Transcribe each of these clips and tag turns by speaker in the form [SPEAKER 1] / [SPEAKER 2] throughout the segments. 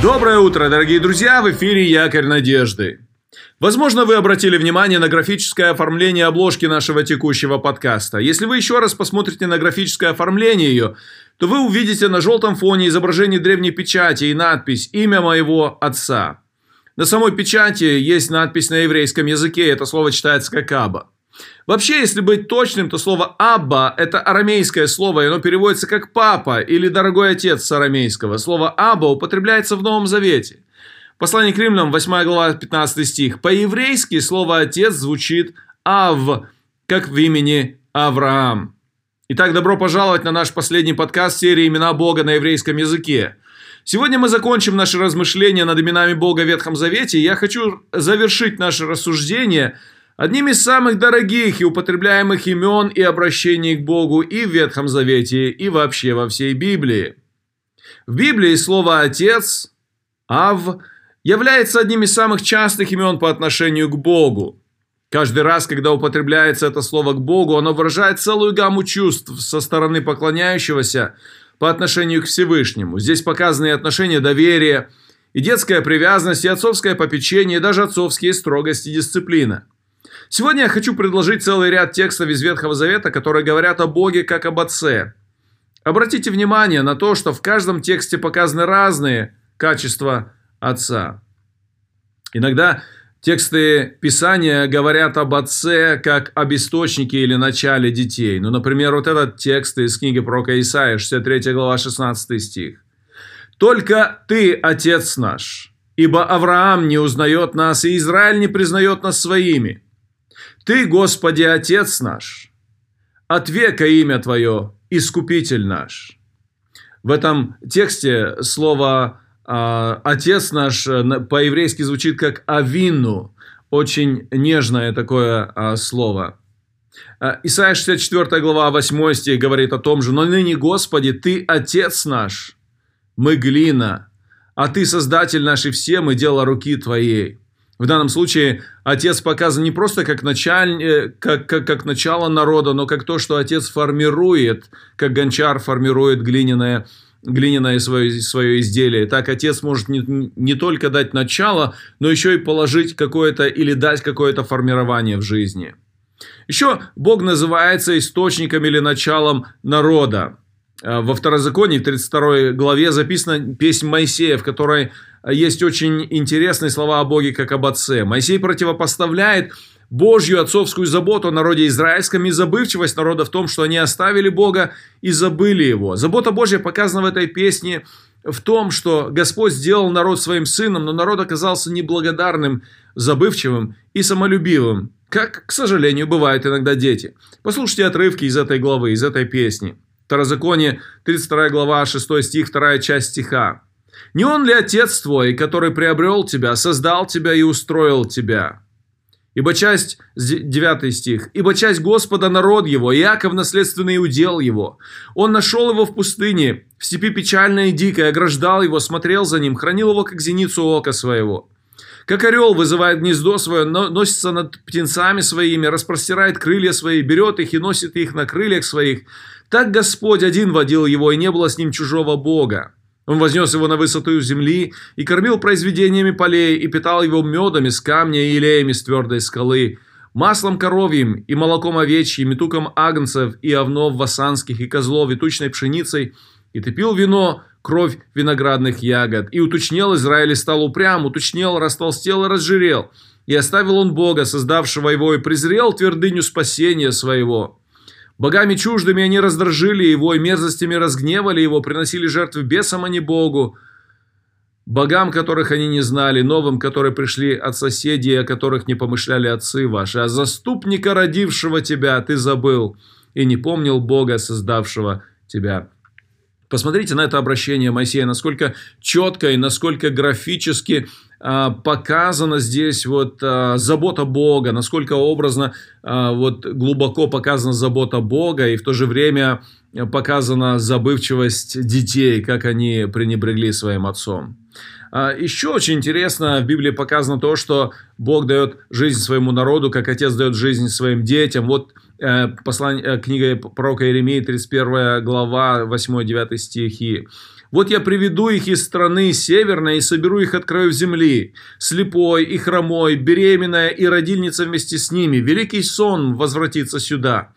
[SPEAKER 1] Доброе утро, дорогие друзья! В эфире Якорь Надежды. Возможно, вы обратили внимание на графическое оформление обложки нашего текущего подкаста. Если вы еще раз посмотрите на графическое оформление ее, то вы увидите на желтом фоне изображение древней печати и надпись «Имя моего отца». На самой печати есть надпись на еврейском языке, это слово читается как «Аба». Вообще, если быть точным, то слово «абба» – это арамейское слово, и оно переводится как «папа» или «дорогой отец» с арамейского. Слово «абба» употребляется в Новом Завете. Послание к римлянам, 8 глава, 15 стих. По-еврейски слово «отец» звучит «ав», как в имени Авраам. Итак, добро пожаловать на наш последний подкаст серии «Имена Бога на еврейском языке». Сегодня мы закончим наши размышления над именами Бога в Ветхом Завете, я хочу завершить наше рассуждение – Одним из самых дорогих и употребляемых имен и обращений к Богу и в Ветхом Завете, и вообще во всей Библии. В Библии слово «отец», «ав» является одним из самых частых имен по отношению к Богу. Каждый раз, когда употребляется это слово к Богу, оно выражает целую гамму чувств со стороны поклоняющегося по отношению к Всевышнему. Здесь показаны отношения доверия, и детская привязанность, и отцовское попечение, и даже отцовские строгости и дисциплина – Сегодня я хочу предложить целый ряд текстов из Ветхого Завета, которые говорят о Боге как об Отце. Обратите внимание на то, что в каждом тексте показаны разные качества Отца. Иногда тексты Писания говорят об Отце как об источнике или начале детей. Ну, например, вот этот текст из книги пророка Исаия, 63 глава, 16 стих. «Только Ты, Отец наш, ибо Авраам не узнает нас, и Израиль не признает нас своими». Ты, Господи, Отец наш, от века имя Твое, Искупитель наш. В этом тексте слово а, «отец наш» по-еврейски звучит как «авину», очень нежное такое а, слово. А, Исайя 64 глава 8 стих говорит о том же, «Но ныне, Господи, Ты Отец наш, мы глина, а Ты Создатель наш и все мы дело руки Твоей». В данном случае отец показан не просто как, началь... Э, как, как, как начало народа, но как то, что отец формирует, как гончар формирует глиняное, глиняное свое, свое изделие. Так отец может не, не только дать начало, но еще и положить какое-то или дать какое-то формирование в жизни. Еще Бог называется источником или началом народа. Э, во Второзаконии, в 32 главе, записана песнь Моисея, в которой есть очень интересные слова о Боге, как об Отце. Моисей противопоставляет Божью отцовскую заботу о народе израильском и забывчивость народа в том, что они оставили Бога и забыли Его. Забота Божья показана в этой песне в том, что Господь сделал народ своим сыном, но народ оказался неблагодарным, забывчивым и самолюбивым, как, к сожалению, бывают иногда дети. Послушайте отрывки из этой главы, из этой песни. Второзаконие, 32 глава, 6 стих, 2 часть стиха. Не он ли отец твой, который приобрел тебя, создал тебя и устроил тебя? Ибо часть, 9 стих, «Ибо часть Господа народ его, Иаков наследственный удел его. Он нашел его в пустыне, в степи печальной и дикой, ограждал его, смотрел за ним, хранил его, как зеницу ока своего. Как орел вызывает гнездо свое, носится над птенцами своими, распростирает крылья свои, берет их и носит их на крыльях своих. Так Господь один водил его, и не было с ним чужого Бога. Он вознес его на высоту земли и кормил произведениями полей, и питал его медом из камня и илеями с твердой скалы, маслом коровьим и молоком овечьим, и туком агнцев, и овнов васанских, и козлов, и тучной пшеницей, и ты пил вино, кровь виноградных ягод. И уточнел Израиль и стал упрям, уточнел, растолстел и разжирел. И оставил он Бога, создавшего его, и презрел твердыню спасения своего. Богами чуждыми они раздражили его, и мерзостями разгневали его, приносили жертвы бесам, а не Богу. Богам, которых они не знали, новым, которые пришли от соседей, о которых не помышляли отцы ваши. А заступника, родившего тебя, ты забыл и не помнил Бога, создавшего тебя. Посмотрите на это обращение Моисея, насколько четко и насколько графически а, показана здесь вот а, забота Бога, насколько образно, а, вот глубоко показана забота Бога, и в то же время показана забывчивость детей, как они пренебрегли своим отцом. Еще очень интересно, в Библии показано то, что Бог дает жизнь своему народу, как отец дает жизнь своим детям. Вот послание, э, книга пророка Иеремии, 31 глава, 8-9 стихи. Вот я приведу их из страны северной и соберу их от краев земли. Слепой и хромой, беременная и родильница вместе с ними. Великий сон возвратится сюда.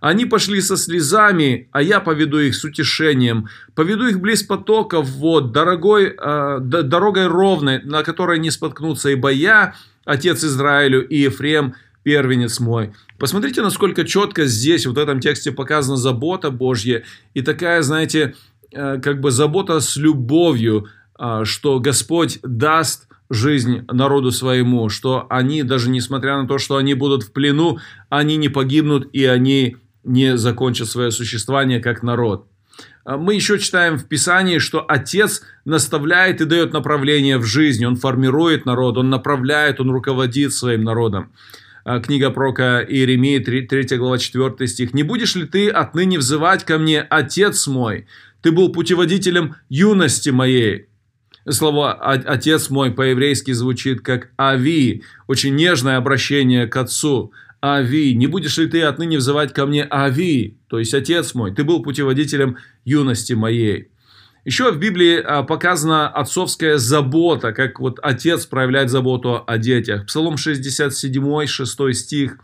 [SPEAKER 1] Они пошли со слезами, а я поведу их с утешением. Поведу их близ потоков вод, дорогой, э, дорогой ровной, на которой не споткнутся, ибо я, отец Израилю, и Ефрем, первенец мой. Посмотрите, насколько четко здесь, вот в этом тексте показана забота Божья. И такая, знаете, Э, как бы забота с любовью, а, что Господь даст жизнь народу своему, что они, даже несмотря на то, что они будут в плену, они не погибнут и они не закончат свое существование как народ. А, мы еще читаем в Писании, что Отец наставляет и дает направление в жизнь, Он формирует народ, Он направляет, Он руководит своим народом. А, книга прока Иеремии, 3 глава, 4 стих. «Не будешь ли ты отныне взывать ко мне, Отец мой? Ты был путеводителем юности моей. Слово «отец мой» по-еврейски звучит как «ави», очень нежное обращение к отцу. «Ави, не будешь ли ты отныне взывать ко мне «Ави», то есть «Отец мой», ты был путеводителем юности моей». Еще в Библии а, показана отцовская забота, как вот отец проявляет заботу о детях. Псалом 67, 6 стих.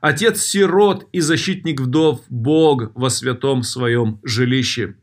[SPEAKER 1] «Отец сирот и защитник вдов, Бог во святом своем жилище».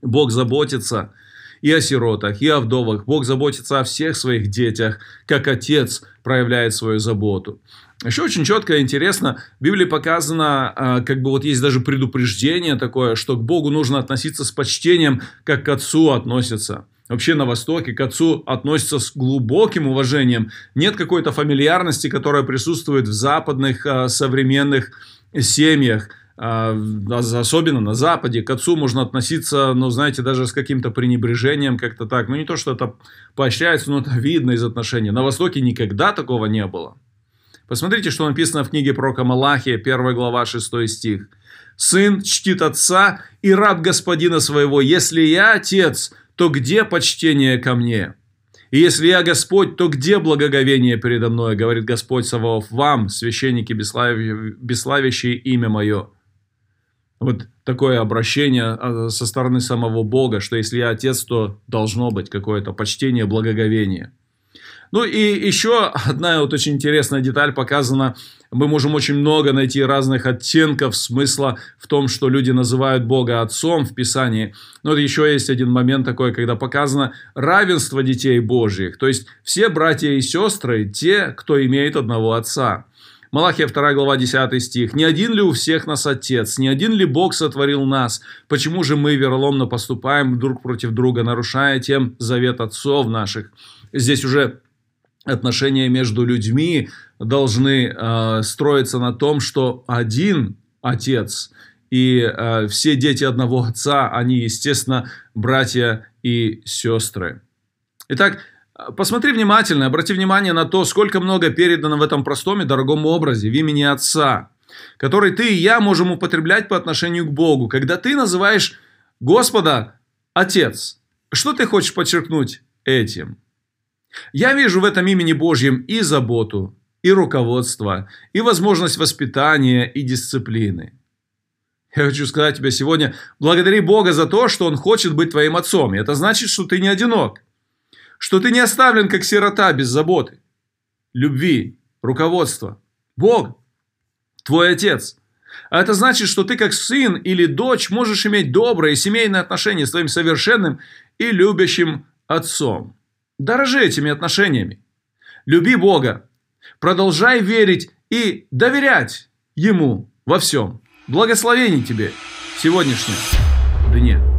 [SPEAKER 1] Бог заботится и о сиротах, и о вдовах. Бог заботится о всех своих детях, как отец проявляет свою заботу. Еще очень четко и интересно, в Библии показано, а, как бы вот есть даже предупреждение такое, что к Богу нужно относиться с почтением, как к отцу относятся. Вообще на Востоке к отцу относятся с глубоким уважением. Нет какой-то фамильярности, которая присутствует в западных а, современных семьях. А, особенно на Западе, к отцу можно относиться, ну, знаете, даже с каким-то пренебрежением, как-то так. Ну, не то, что это поощряется, но это видно из отношений. На Востоке никогда такого не было. Посмотрите, что написано в книге пророка Малахия, 1 глава, 6 стих. «Сын чтит отца и раб господина своего. Если я отец, то где почтение ко мне? И если я Господь, то где благоговение передо мной, говорит Господь Саваоф, вам, священники, бесславящие имя мое?» Вот такое обращение а, со стороны самого Бога, что если я отец, то должно быть какое-то почтение, благоговение. Ну и еще одна вот очень интересная деталь показана. Мы можем очень много найти разных оттенков смысла в том, что люди называют Бога Отцом в Писании. Но вот еще есть один момент такой, когда показано равенство детей Божьих. То есть все братья и сестры, те, кто имеет одного Отца. Малахия 2 глава 10 стих. «Не один ли у всех нас Отец? Не один ли Бог сотворил нас? Почему же мы вероломно поступаем друг против друга, нарушая тем завет отцов наших?» Здесь уже отношения между людьми должны э, строиться на том, что один Отец и э, все дети одного Отца, они, естественно, братья и сестры. Итак, Посмотри внимательно, обрати внимание на то, сколько много передано в этом простом и дорогом образе в имени Отца, который ты и я можем употреблять по отношению к Богу. Когда ты называешь Господа Отец, что ты хочешь подчеркнуть этим? Я вижу в этом имени Божьем и заботу, и руководство, и возможность воспитания и дисциплины. Я хочу сказать тебе сегодня, благодари Бога за то, что Он хочет быть твоим отцом. И это значит, что ты не одинок что ты не оставлен как сирота без заботы, любви, руководства. Бог, твой отец. А это значит, что ты как сын или дочь можешь иметь добрые семейные отношения с твоим совершенным и любящим отцом. Дорожи этими отношениями. Люби Бога. Продолжай верить и доверять Ему во всем. Благословений тебе в сегодняшнем дне.